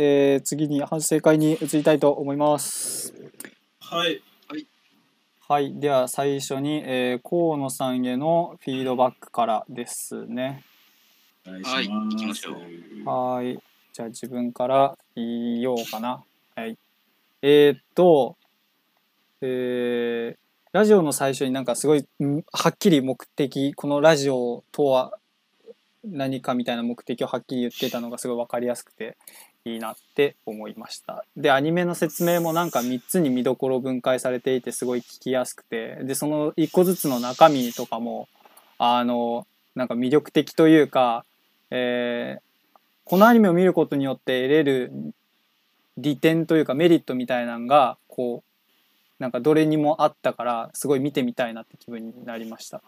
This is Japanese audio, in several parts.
えー、次に反省会に移りたいと思います。はい。はい。では最初に、えー、河野さんへのフィードバックからですね。はい。行きましょはい。じゃあ自分から言おうかな。はい。えー、っと、えー、ラジオの最初になんかすごい、んはっきり目的、このラジオとは何かみたいな目的をはっきり言ってたのがすごいわかりやすくていいなって思いました。で、アニメの説明もなんか3つに見どころ分解されていてすごい聞きやすくて、で、その1個ずつの中身とかも、あの、なんか魅力的というか、えーこのアニメを見ることによって得れる利点というかメリットみたいなのがこうなんかどれにもあったからすごい見てみたいなって気分になりました。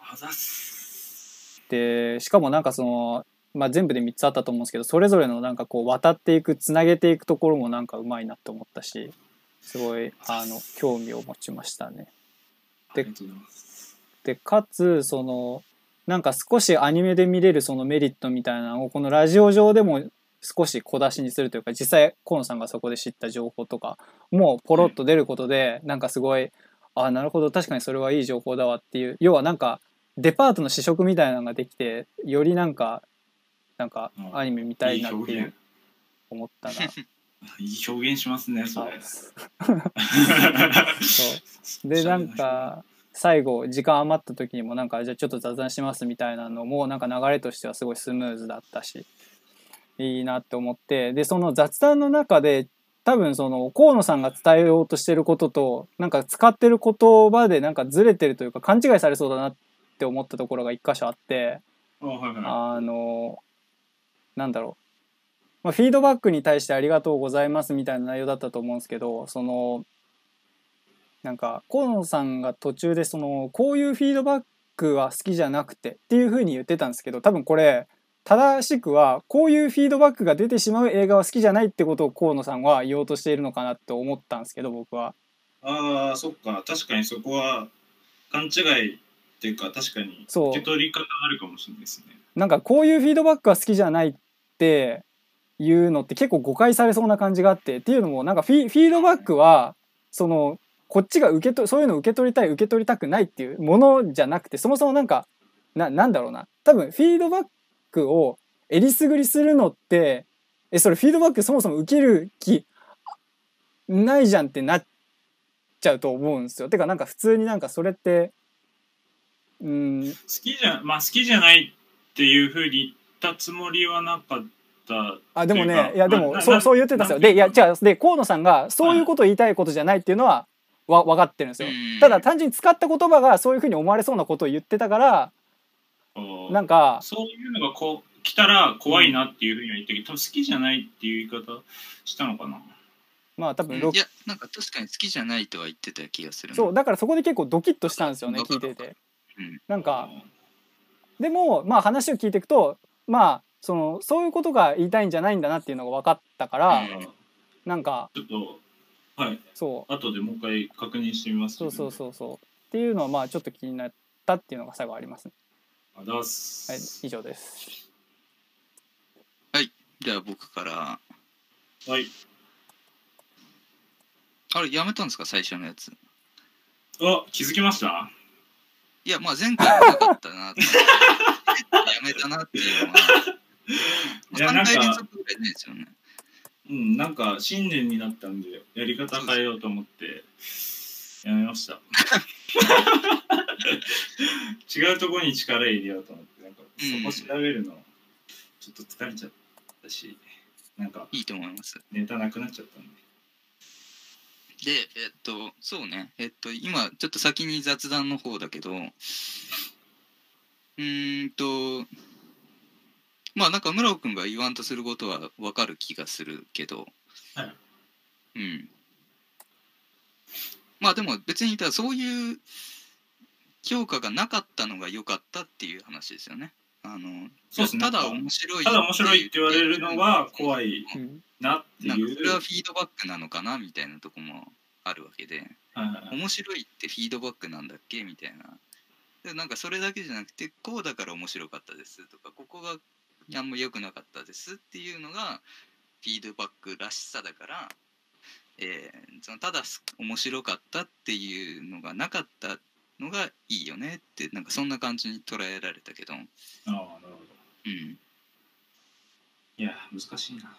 でしかもなんかその、まあ、全部で3つあったと思うんですけどそれぞれのなんかこう渡っていくつなげていくところもなんかうまいなって思ったしすごいあの興味を持ちましたね。で。でかつそのなんか少しアニメで見れるそのメリットみたいなのをこのラジオ上でも少し小出しにするというか実際河野さんがそこで知った情報とかもポロッと出ることでなんかすごいあなるほど確かにそれはいい情報だわっていう要はなんかデパートの試食みたいなのができてよりなんかなんかうん。アニメ見たいなっていう思ったな。いい表現しますね、それ。そう。でなんか最後時間余った時にもなんかじゃあちょっと雑談しますみたいなのもなんか流れとしてはすごいスムーズだったしいいなって思ってでその雑談の中で多分その河野さんが伝えようとしてることとなんか使ってる言葉でなんかずれてるというか勘違いされそうだなって思ったところが一箇所あってあのなんだろう、まあ、フィードバックに対してありがとうございますみたいな内容だったと思うんですけどそのなんか河野さんが途中でそのこういうフィードバックは好きじゃなくてっていうふうに言ってたんですけど多分これ正しくはこういうフィードバックが出てしまう映画は好きじゃないってことを河野さんは言おうとしているのかなって思ったんですけど僕は。ああ、そっか。確かにそこは勘違いっていうか、確かに受け取り方あるかもしれないですね。なんかこういうフィードバックは好きじゃないっていうのって結構誤解されそうな感じがあってっていうのもなんかフィフィードバックはそのこっちが受け取そういうのを受け取りたい受け取りたくないっていうものじゃなくてそもそもなんかななんだろうな多分フィードバックをえりすぐりするのってえそれフィードバックそもそも受ける気ないじゃんってなっちゃうと思うんですよ。てかなんか普通になんかそれってうん好きじゃ、まあ好きじゃないっていうふうに言ったつもりはなかった。あでもねいやでまあなもそうそう言ってたんですよ。でいやなんていう違うで河野さんがそういうことを言いたいことじゃないっていうのはわ分かってるんですようん。ただ単純に使った言葉がそういうふうに思われそうなことを言ってたからなんかそういうのがこう来たら怖いなっていうふうには言ったけど、多分好きじゃないっていう言い方したのかな。まあ多分ろうんいやなんか確かに好きじゃないとは言ってた気がするなそうだからそこで結構ドキッとしたんですよね聞いてて。うん。なんかでもまあ話を聞いていくとまあそのそういうことが言いたいんじゃないんだなっていうのが分かったからなんかちょっとはい。そう。後でもう一回確認してみます、そうそうそうそう。っていうのはまあちょっと気になったっていうのが最後ありますね。あだっす。はい以上です。じゃあ僕から。はい。あれやめたんですか？最初のやつ。あ気づきました？いやまあ前回はなかったなって。やめたなっていうのは。3いやなんか回連続ぐらいですよね。うんなんか新年になったんでやり方変えようと思ってやめました。違うところに力入れようと思ってなんかそこ調べるのちょっと疲れちゃったしなんかいいと思います。ネタなくなっちゃったんででえっとそうね。えっと今ちょっと先に雑談の方だけどうーんとまあなんか村尾君が言わんとすることはわかる気がするけど、はい。うん。まあでも別にそういう評価がなかったのが良かったっていう話ですよね。あのそうですね。ただ面白いただ面白いって言われるのは怖い。うん。なってなんかいうそれはフィードバックなのかなみたいなとこもあるわけで。面白いってフィードバックなんだっけみたいな。でなんかそれだけじゃなくてこうだから面白かったですとかここがあんま良くなかったですっていうのがフィードバックらしさだから、えーそのただす面白かったっていうのがなかったのがいいよねってなんかそんな感じに捉えられたけど、ああなるほど。うん、いや難しいな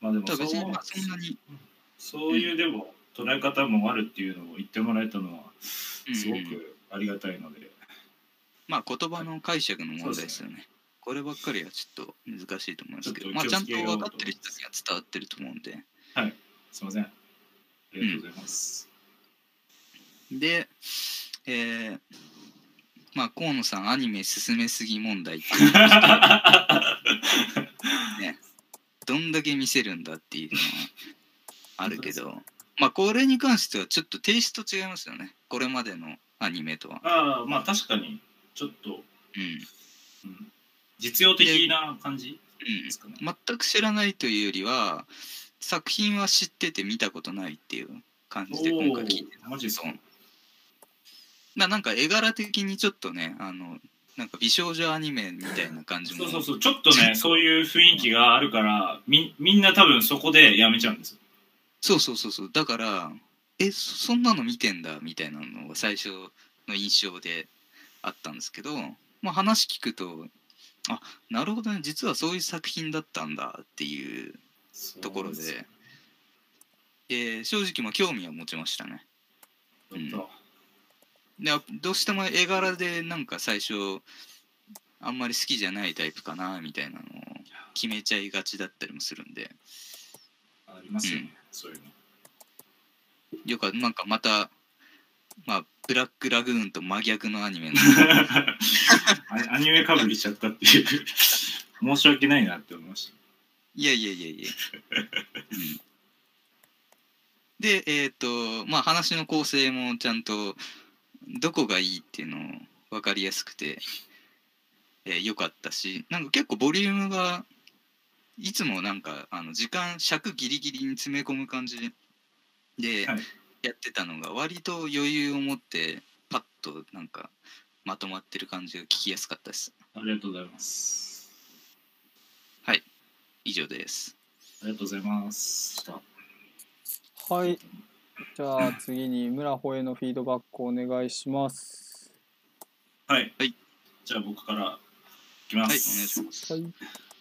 まあでも別にそうまあそんなに、そういうでも捉え方もあるっていうのを言ってもらえたのはうん。すごくありがたいので、まあ言葉の解釈の問題ですよね。こればっかりはちょっと難しいと思いますけど、まあちゃんと分かってる人には伝わってると思うんで。すいません。ありがとうございます、で、えーまあ河野さんアニメ進めすぎ問題っていう ねどんだけ見せるんだっていうのはあるけど。まあこれに関してはちょっとテイスト違いますよね。これまでのアニメとは。ああまあ確かにちょっと、うん。うん、実用的な感じうん。ですかね、全く知らないというよりは作品は知ってて見たことないっていう感じで今回聞いておーマジそう。ななんか絵柄的にちょっとねあのなんか美少女アニメみたいな感じもそうそうそう。ちょっとねそういう雰囲気があるからみみんな多分そこでやめちゃうんですよ。そうそうそうそう。だからえそそんなの見てんだみたいなのが最初の印象であったんですけど、まあ、話聞くとあなるほどね。実はそういう作品だったんだっていうところで。そうなんすよ。えー正直も興味は持ちましたね。うんでどうしても絵柄でなんか最初あんまり好きじゃないタイプかなみたいなのを決めちゃいがちだったりもするんで。とありますよね、うん。そういうの。よくなんかまたまあブラックラグーンと真逆のアニメの。アアニメかぶりしちゃったっていう。申し訳ないなって思いました。いやいやいやいや、うん、でえっ、とまあ話の構成もちゃんとどこがいいっていうのを分かりやすくてえー良、かったしなんか結構ボリュームがいつもなんかあの時間尺ギリギリに詰め込む感じではい。やってたのが割と余裕を持ってパッとなんかまとまってる感じが聞きやすかったです。ありがとうございます。以上です。ありがとうございます。はい。じゃあ次に村穂へのフィードバックお願いします。はい、はい、じゃあ僕からいきまはいお願いす、しますはい。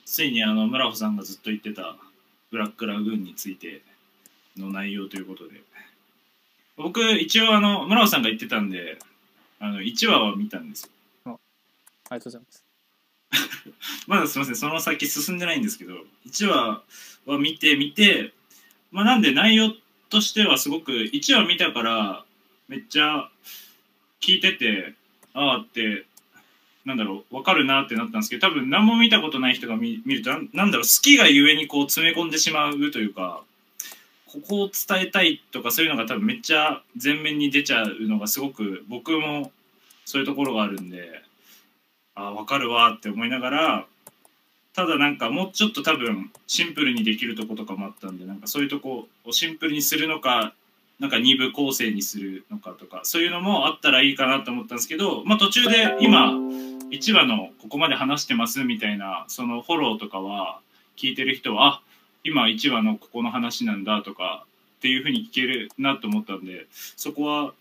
ついにあの村穂さんがずっと言ってたブラックラグーンについての内容ということで僕一応あの村穂さんが言ってたんであの1話は見たんですよありがとうございます。まだすみませんその先進んでないんですけど1話は見てみてまあなんで内容としてはすごく1話見たからめっちゃ聞いててああってなんだろう分かるなってなったんですけど多分何も見たことない人が見るとなんだろう好きがゆえにこう詰め込んでしまうというかここを伝えたいとかそういうのが多分めっちゃ前面に出ちゃうのがすごく僕もそういうところがあるんでああ分かるわって思いながらただなんかもうちょっと多分シンプルにできるとことかもあったんでなんかそういうとこをシンプルにするのかなんか2部構成にするのかとかそういうのもあったらいいかなと思ったんですけど、まあ、途中で今1話のここまで話してますみたいなそのフォローとかは聞いてる人はあ今1話のここの話なんだとかっていうふうに聞けるなと思ったんでそこは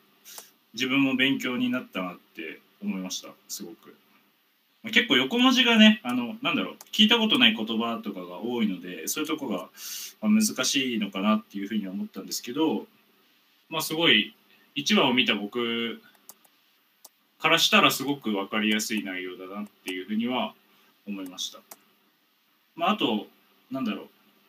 自分も勉強になったなって思いましたすごく。まあ結構横文字がねあのなんだろう聞いたことない言葉とかが多いのでそういうとこがまあ難しいのかなっていうふうには思ったんですけどまあすごい1話を見た僕からしたらすごく分かりやすい内容だなっていうふうには思いました。まあ、あとなんだろう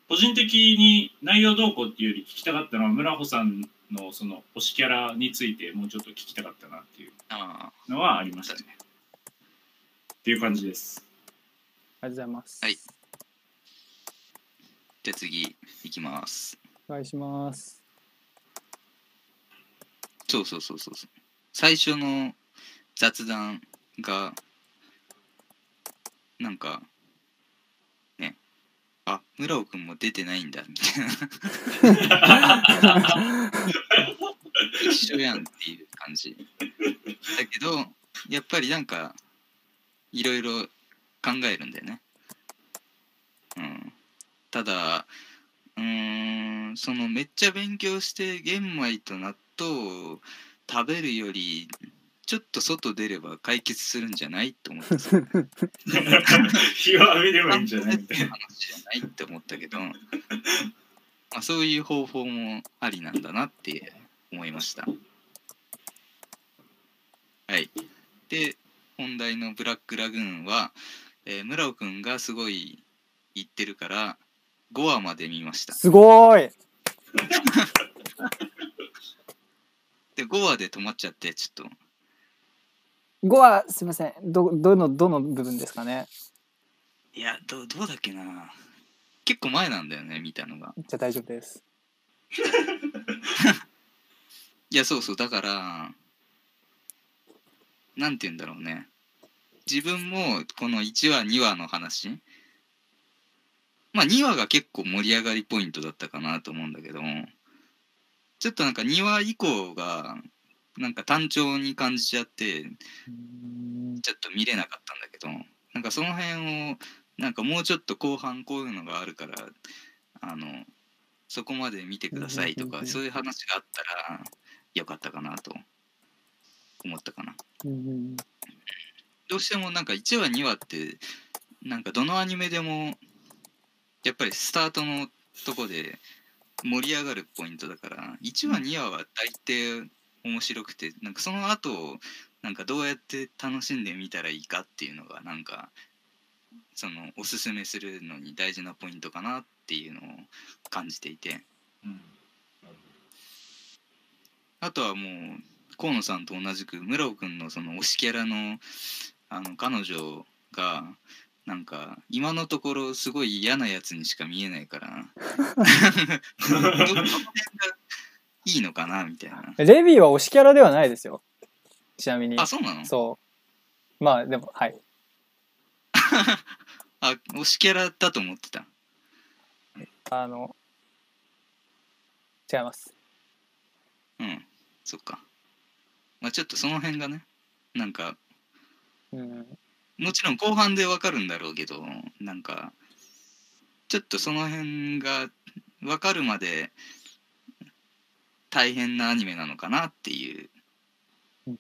個人的に内容どうこうっていうより聞きたかったのは村穂さんのその推しキャラについてもうちょっと聞きたかったなっていうあのはありましたね。っていう感じです。ありがとうございます。はいじゃあ次いきますお願いします。そうそうそうそうそう最初の雑談がなんかねあ村尾くんも出てないんだみたいな一緒やんっていう感じだけどやっぱりなんかいろいろ考えるんだよねうんただうーんそのめっちゃ勉強して玄米と納豆を食べるよりちょっと外出れば解決するんじゃないと思ってさ日を浴びればいいんじゃないみたいな。話じゃないって思ったけど、まあ、そういう方法もありなんだなって思いました。はい。で、本題のブラックラグーンは、えー村尾くんがすごい言ってるから、5話まで見ました。すごーい で、5話で止まっちゃって、ちょっと、5はすいませんどどのどの部分ですかね？いや、どうどうだっけな。結構前なんだよね、見たのが。じゃあ大丈夫です いや、そうそう、だから、なんて言うんだろうね。自分もこの1話、2話の話、まあ2話が結構盛り上がりポイントだったかなと思うんだけど、ちょっとなんか2話以降が、なんか単調に感じちゃって、ちょっと見れなかったんだけど、なんかその辺を、なんかもうちょっと後半こういうのがあるから、あの、そこまで見てくださいとか、そういう話があったらよかったかなと思ったかな。うんどうしてもなんか1話2話って、なんかどのアニメでも、やっぱりスタートのとこで盛り上がるポイントだから、1話2話は大抵面白くて、なんかその後をなんかどうやって楽しんでみたらいいかっていうのがなんかそのおすすめするのに大事なポイントかなっていうのを感じていて。うん。あとはもう河野さんと同じく村尾くんのその推しキャラのあの彼女がなんか今のところすごい嫌なやつにしか見えないからどどの辺がいいのかなみたいな。レビーは推しキャラではないですよ。ちなみに。あそうなの？そう。まあでもはい。あ推しキャラだと思ってた。あの違います。うん。そっかまあちょっとその辺がねなんかうん。もちろん後半でわかるんだろうけどなんかちょっとその辺がわかるまで大変なアニメなのかなっていううん。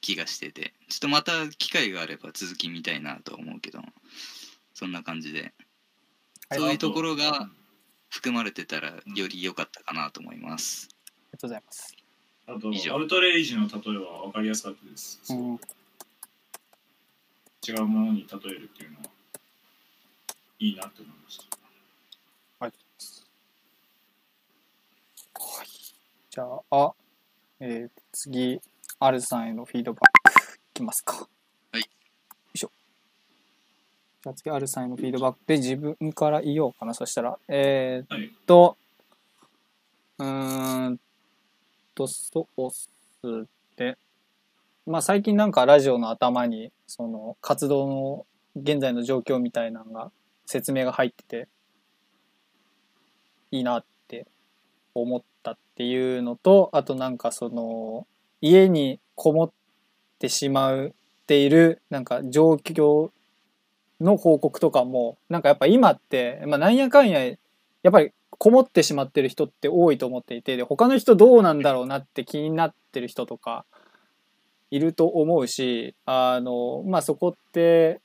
気がしてて。ちょっとまた機会があれば続き見たいなとは思うけどそんな感じで。はいそういうところが含まれてたらより良かったかなと思います。ありがとうございます、あと以上。アウトレイジの例えは分かりやすかったです、うん、違うものに例えるっていうのはいいなって思いました。じゃあ、えー次、アルさんへのフィードバックいきますか。はい。よいしょ。じゃあ次、アルさんへのフィードバックで自分から言おうかな。そしたら、えーはいっと、うーんと、そうっすで、まあ最近なんかラジオの頭に、その活動の現在の状況みたいなのが説明が入ってて、いいなって思ったっていうのとあとなんかその家にこもってしまっているなんか状況の報告とかもなんかやっぱ今って、まあ、なんやかんややっぱりこもってしまってる人って多いと思っていてで他の人どうなんだろうなって気になってる人とかいると思うしあのまあそこって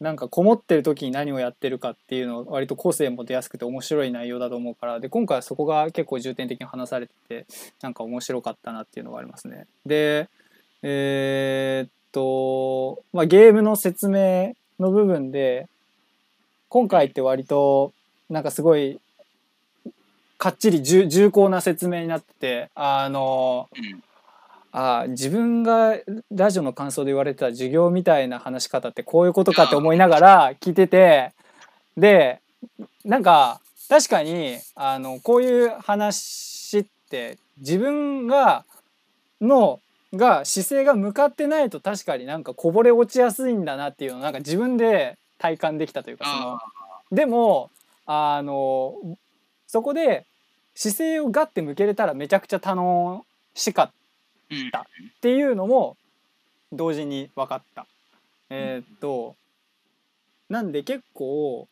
なんかこもってる時に何をやってるかっていうの割と個性も出やすくて面白い内容だと思うからで今回はそこが結構重点的に話されててなんか面白かったなっていうのがありますね。でえーっと、まあ、ゲームの説明の部分で今回って割となんかすごいかっちり重重厚な説明になっててあのうん。あ自分がラジオの感想で言われてた授業みたいな話し方ってこういうことかって思いながら聞いててでなんか確かにあのこういう話って自分がのが姿勢が向かってないと確かになんかこぼれ落ちやすいんだなっていうのをなんか自分で体感できたというかその。あでもあのそこで姿勢をガッて向けれたらめちゃくちゃ楽しかったうんっていうのも同時に分かった。えーっとなんで結構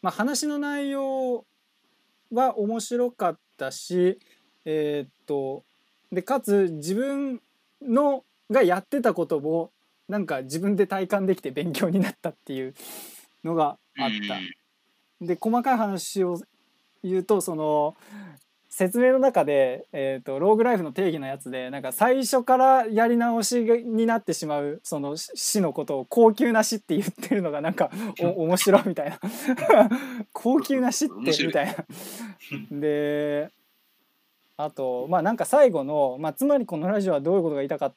まあ、話の内容は面白かったしえーっとでかつ自分のがやってたこともなんか自分で体感できて勉強になったっていうのがあった。で細かい話を言うとその説明の中で、えー、とローグライフの定義のやつでなんか最初からやり直しになってしまうその死死のことを高級な死って言ってるのがなんかお 面白いみたいな 高級な死ってみたいな。であとまあなんか最後の、まあ、つまりこのラジオはどういうことが言いたか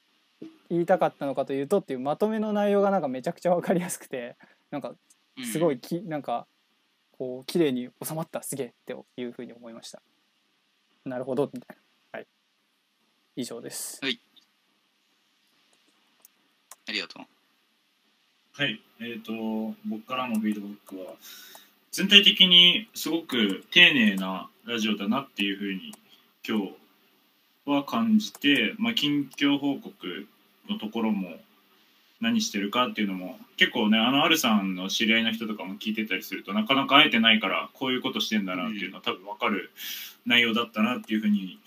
言いたかったのかというとっていうまとめの内容がなんかめちゃくちゃ分かりやすくてなんかすごい。いき、なんかこう綺麗に収まったすげえっていうふうに思いました。なるほど。みたいなはい。以上です。ありがとう。はい、えっ、と、僕からのフィードバックは、全体的にすごく丁寧なラジオだなっていうふうに今日は感じて、まあ、近況報告のところも何してるかっていうのも結構ねあのアルさんの知り合いの人とかも聞いてたりするとなかなか会えてないからこういうことしてんだなっていうのは多分分かる内容だったなっていうふうに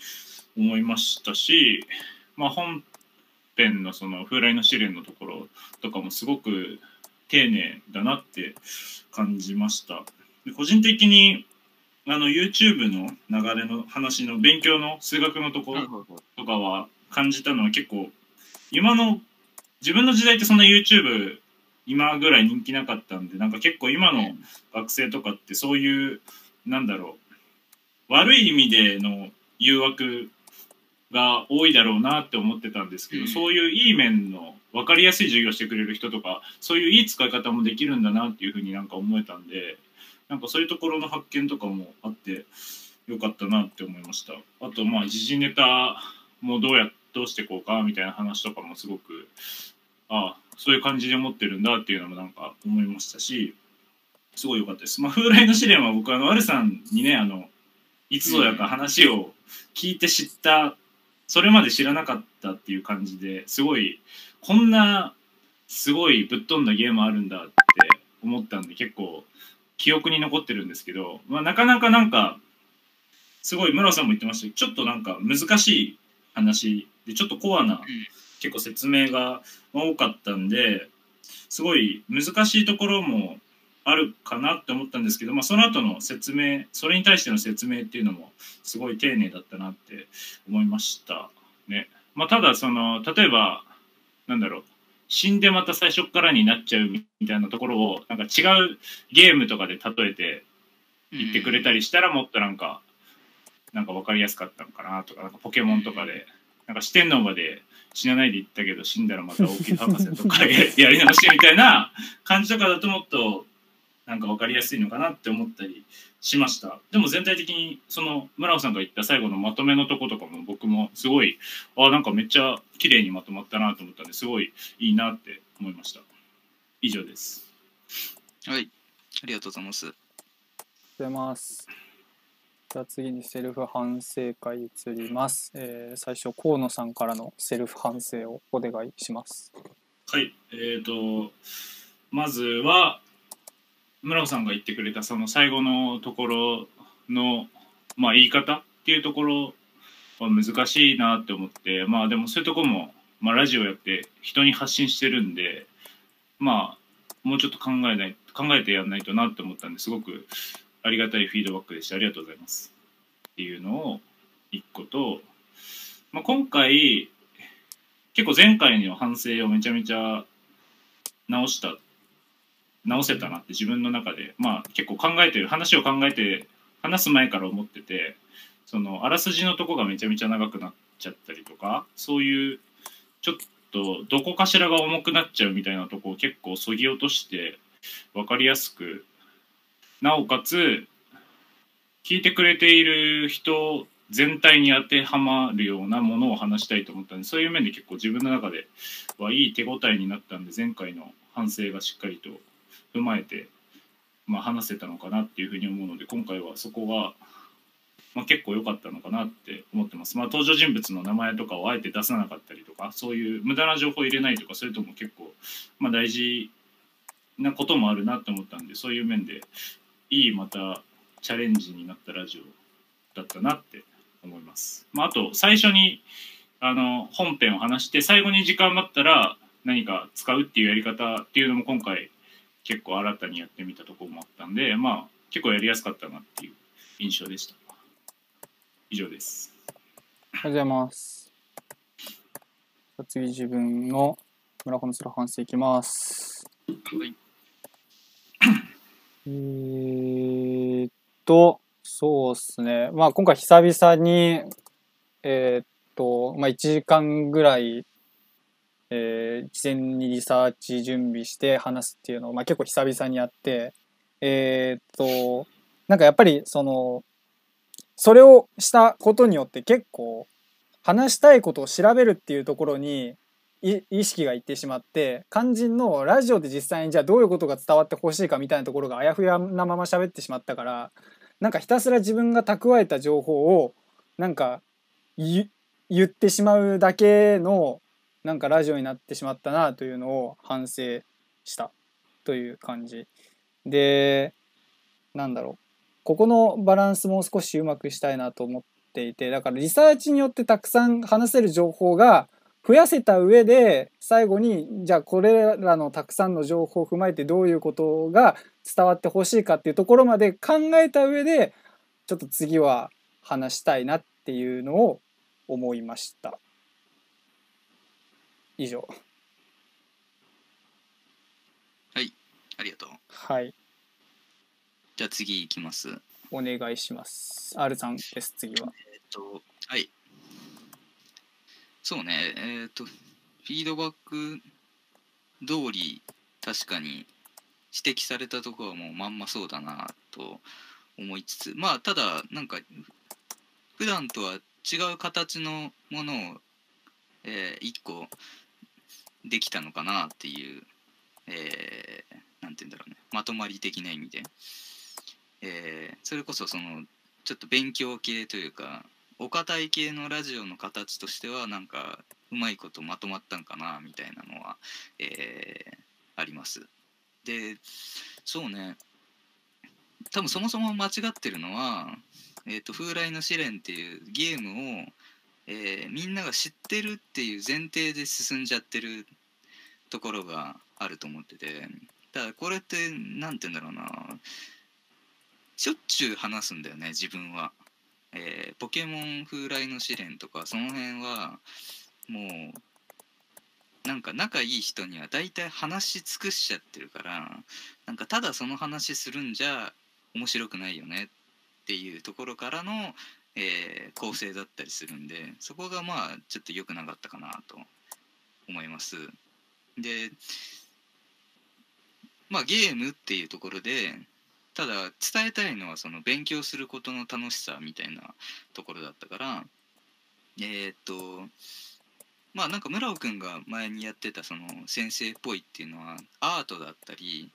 思いましたし、まあ、本編のその風来の試練のところとかもすごく丁寧だなって感じました。で個人的にあの YouTube の流れの話の勉強の数学のところとかは感じたのは結構今の自分の時代ってそんな YouTube 今ぐらい人気なかったんでなんか結構今の学生とかってそういうなんだろう悪い意味での誘惑が多いだろうなって思ってたんですけど、うん。そういういい面の分かりやすい授業してくれる人とかそういういい使い方もできるんだなっていうふうになんか思えたんでなんかそういうところの発見とかもあってよかったなって思いました。あとまあ時事ネタもどうやどうしていこうかみたいな話とかもすごくああそういう感じで思ってるんだっていうのもなんか思いましたしすごい良かったです。まあ、風来の試練は僕あのアルさんにねあのいつぞやか話を聞いて知ったそれまで知らなかったっていう感じですごいこんなすごいぶっ飛んだゲームあるんだって思ったんで結構記憶に残ってるんですけど、まあ、なかなかなんかすごい村さんも言ってましたけどちょっとなんか難しい話でちょっとコアな結構説明が多かったんですごい難しいところもあるかなって思ったんですけど、まあ、その後の説明それに対しての説明っていうのもすごい丁寧だったなって思いましたね。まあ、ただその例えばなんだろう死んでまた最初からになっちゃうみたいなところをなんか違うゲームとかで例えて言ってくれたりしたらもっとなんかなんか分かりやすかったのかなとかなんかポケモンとかでなんか四天王まで死なないで言ったけど死んだらまた大きい博士とかややり直しみたいな感じとかだともっとなんか分かりやすいのかなって思ったりしましたでも全体的にその村尾さんが言った最後のまとめのとことかも僕もすごいあなんかめっちゃ綺麗にまとまったなと思ったんですごいいいなって思いました以上ですはい。ありがとうございます。ありがとうございますじゃあ次にセルフ反省会移ります、えー最初河野さんからのセルフ反省をお願いします。はい、えー、とまずは村尾さんが言ってくれたその最後のところの、まあ、言い方っていうところは難しいなって思ってまあでもそういうとこも、まあ、ラジオやって人に発信してるんでまあもうちょっと考えない考えてやんないとなって思ったんですごくありがたいフィードバックでした。ありがとうございます。っていうのを一個と、まあ、今回結構前回の反省をめちゃめちゃ直した直せたなって自分の中でまあ結構考えてる話を考えて話す前から思っててそのあらすじのとこがめちゃめちゃ長くなっちゃったりとかそういうちょっとどこかしらが重くなっちゃうみたいなとこを結構そぎ落として分かりやすくなおかつ聞いてくれている人全体に当てはまるようなものを話したいと思ったんでそういう面で結構自分の中ではいい手応えになったんで前回の反省がしっかりと踏まえて、まあ、話せたのかなっていうふうに思うので今回はそこが、まあ、結構良かったのかなって思ってます。まあ、登場人物の名前とかをあえて出さなかったりとかそういう無駄な情報を入れないとかそれとも結構、まあ、大事なこともあるなって思ったんでそういう面でいいまたチャレンジになったラジオだったなって思います。まあ、あと最初にあの本編を話して最後に時間があったら何か使うっていうやり方っていうのも今回結構新たにやってみたところもあったんでまあ結構やりやすかったなっていう印象でした。以上です。ありがとうございます。次自分の村上する反省いきます。はいえっと、そうっすね。まあ今回久々に、えーっと、まあ1時間ぐらい、えー事前にリサーチ準備して話すっていうのを、まあ結構久々にやって、えっと、なんかやっぱりその、それをしたことによって結構話したいことを調べるっていうところに意識がいってしまって肝心のラジオで実際にじゃあどういうことが伝わってほしいかみたいなところがあやふやなまま喋ってしまったからなんかひたすら自分が蓄えた情報をなんか言ってしまうだけのなんかラジオになってしまったなというのを反省した。という感じ。でなんだろう。ここのバランスもう少しうまくしたいなと思っていてだからリサーチによってたくさん話せる情報が増やせた上で最後にじゃあこれらのたくさんの情報を踏まえてどういうことが伝わってほしいかっていうところまで考えた上でちょっと次は話したいなっていうのを思いました。以上。ありがとう。はい。じゃあ次いきます。お願いします。R さんです次は。えっと、はい。そうね、えっ、と、フィードバック通り、確かに指摘されたところはもうまんまそうだなと思いつつ、まあ、ただ、なんか、普段とは違う形のものを、えー一個できたのかなっていう、えーなんて言うんだろうね、まとまり的な意味で。えーそれこそそのちょっと勉強系というかお堅い系のラジオの形としてはなんかうまいことまとまったんかなみたいなのは、えーあります。でそうね。多分そもそも間違ってるのは「えー、と風来の試練」っていうゲームを、えーみんなが知ってるっていう前提で進んじゃってるところがあると思っててだからこれって何て言うんだろうな。しょっちゅう話すんだよね自分は、えーポケモン風来の試練とかその辺はもうなんか仲いい人には大体話し尽くしちゃってるからなんかただその話するんじゃ面白くないよねっていうところからの、えー構成だったりするんでそこがまあちょっと良くなかったかなと思います。でまあゲームっていうところでただ伝えたいのはその勉強することの楽しさみたいなところだったからえーっとまあなんか村尾くんが前にやってたその先生っぽいっていうのはアートだったり、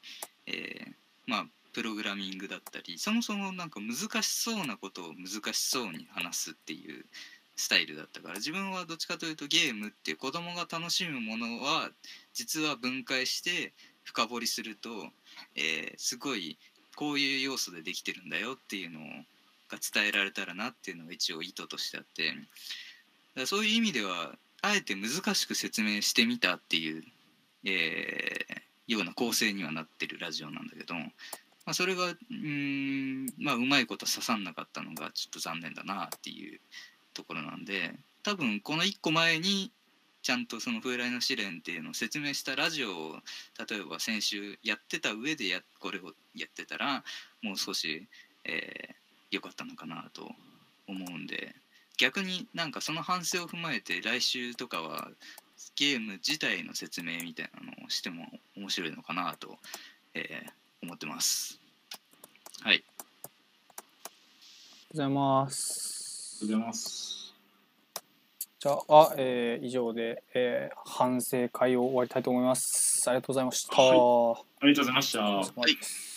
えーまあプログラミングだったりそもそもなんか難しそうなことを難しそうに話すっていうスタイルだったから自分はどっちかというとゲームっていう子供が楽しむものは実は分解して深掘りすると、えーすごいこういう要素でできてるんだよっていうのが伝えられたらなっていうのが一応意図としてあって。だそういう意味ではあえて難しく説明してみたっていう、えーような構成にはなってるラジオなんだけど、まあ、それがうんまあうまいこと刺さんなかったのがちょっと残念だなっていうところなんで多分この1個前にちゃんとその「風来の試練」っていうのを説明したラジオを例えば先週やってた上でやこれをやってたらもう少し良、えー良かったのかなと思うんで逆になんかその反省を踏まえて来週とかはゲーム自体の説明みたいなのをしても面白いのかなと、えー思ってます。はい。ございますありがとうございます。じゃあ、えー以上で、えー反省会を終わりたいと思います。ありがとうございました、はありがとうございました。お疲れ様です